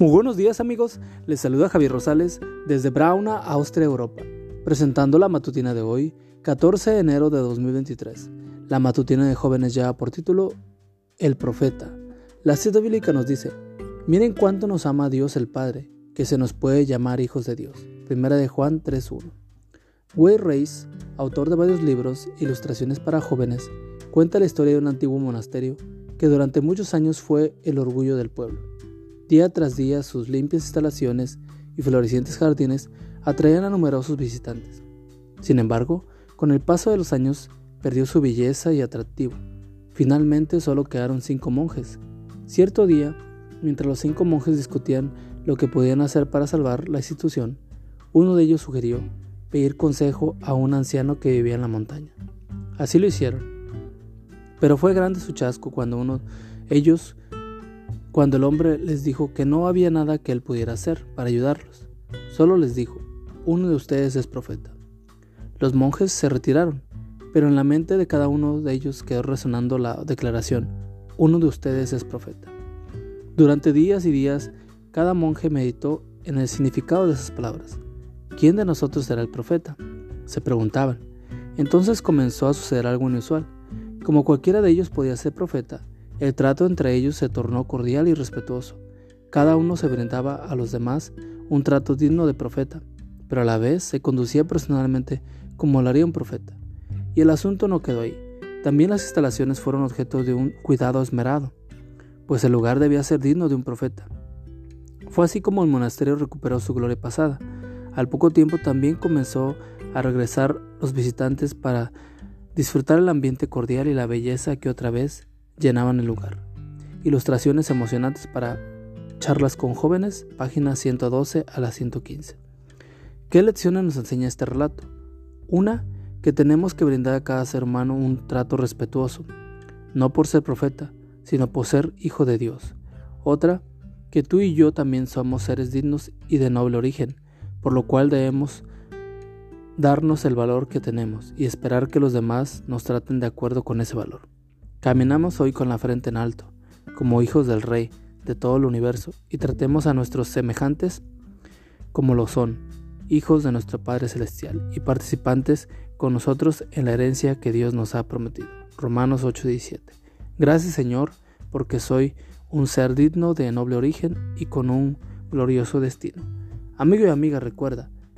Muy buenos días amigos, les saluda Javier Rosales desde Brauna, Austria, Europa, presentando la matutina de hoy, 14 de enero de 2023. La matutina de jóvenes ya por título El Profeta. La cita bíblica nos dice, miren cuánto nos ama Dios el Padre, que se nos puede llamar hijos de Dios. Primera de Juan 3.1. Way Reis, autor de varios libros, ilustraciones para jóvenes, cuenta la historia de un antiguo monasterio que durante muchos años fue el orgullo del pueblo. Día tras día sus limpias instalaciones y florecientes jardines atraían a numerosos visitantes. Sin embargo, con el paso de los años perdió su belleza y atractivo. Finalmente solo quedaron cinco monjes. Cierto día, mientras los cinco monjes discutían lo que podían hacer para salvar la institución, uno de ellos sugirió pedir consejo a un anciano que vivía en la montaña. Así lo hicieron. Pero fue grande su chasco cuando uno ellos cuando el hombre les dijo que no había nada que él pudiera hacer para ayudarlos. Solo les dijo, uno de ustedes es profeta. Los monjes se retiraron, pero en la mente de cada uno de ellos quedó resonando la declaración, uno de ustedes es profeta. Durante días y días, cada monje meditó en el significado de esas palabras. ¿Quién de nosotros será el profeta? Se preguntaban. Entonces comenzó a suceder algo inusual. Como cualquiera de ellos podía ser profeta, el trato entre ellos se tornó cordial y respetuoso. Cada uno se brindaba a los demás un trato digno de profeta, pero a la vez se conducía personalmente como lo haría un profeta. Y el asunto no quedó ahí. También las instalaciones fueron objeto de un cuidado esmerado, pues el lugar debía ser digno de un profeta. Fue así como el monasterio recuperó su gloria pasada. Al poco tiempo también comenzó a regresar los visitantes para disfrutar el ambiente cordial y la belleza que otra vez llenaban el lugar. Ilustraciones emocionantes para charlas con jóvenes, páginas 112 a la 115. ¿Qué lecciones nos enseña este relato? Una, que tenemos que brindar a cada ser humano un trato respetuoso, no por ser profeta, sino por ser hijo de Dios. Otra, que tú y yo también somos seres dignos y de noble origen, por lo cual debemos darnos el valor que tenemos y esperar que los demás nos traten de acuerdo con ese valor. Caminamos hoy con la frente en alto, como hijos del Rey de todo el universo, y tratemos a nuestros semejantes como lo son, hijos de nuestro Padre Celestial y participantes con nosotros en la herencia que Dios nos ha prometido. Romanos 8:17. Gracias Señor, porque soy un ser digno de noble origen y con un glorioso destino. Amigo y amiga, recuerda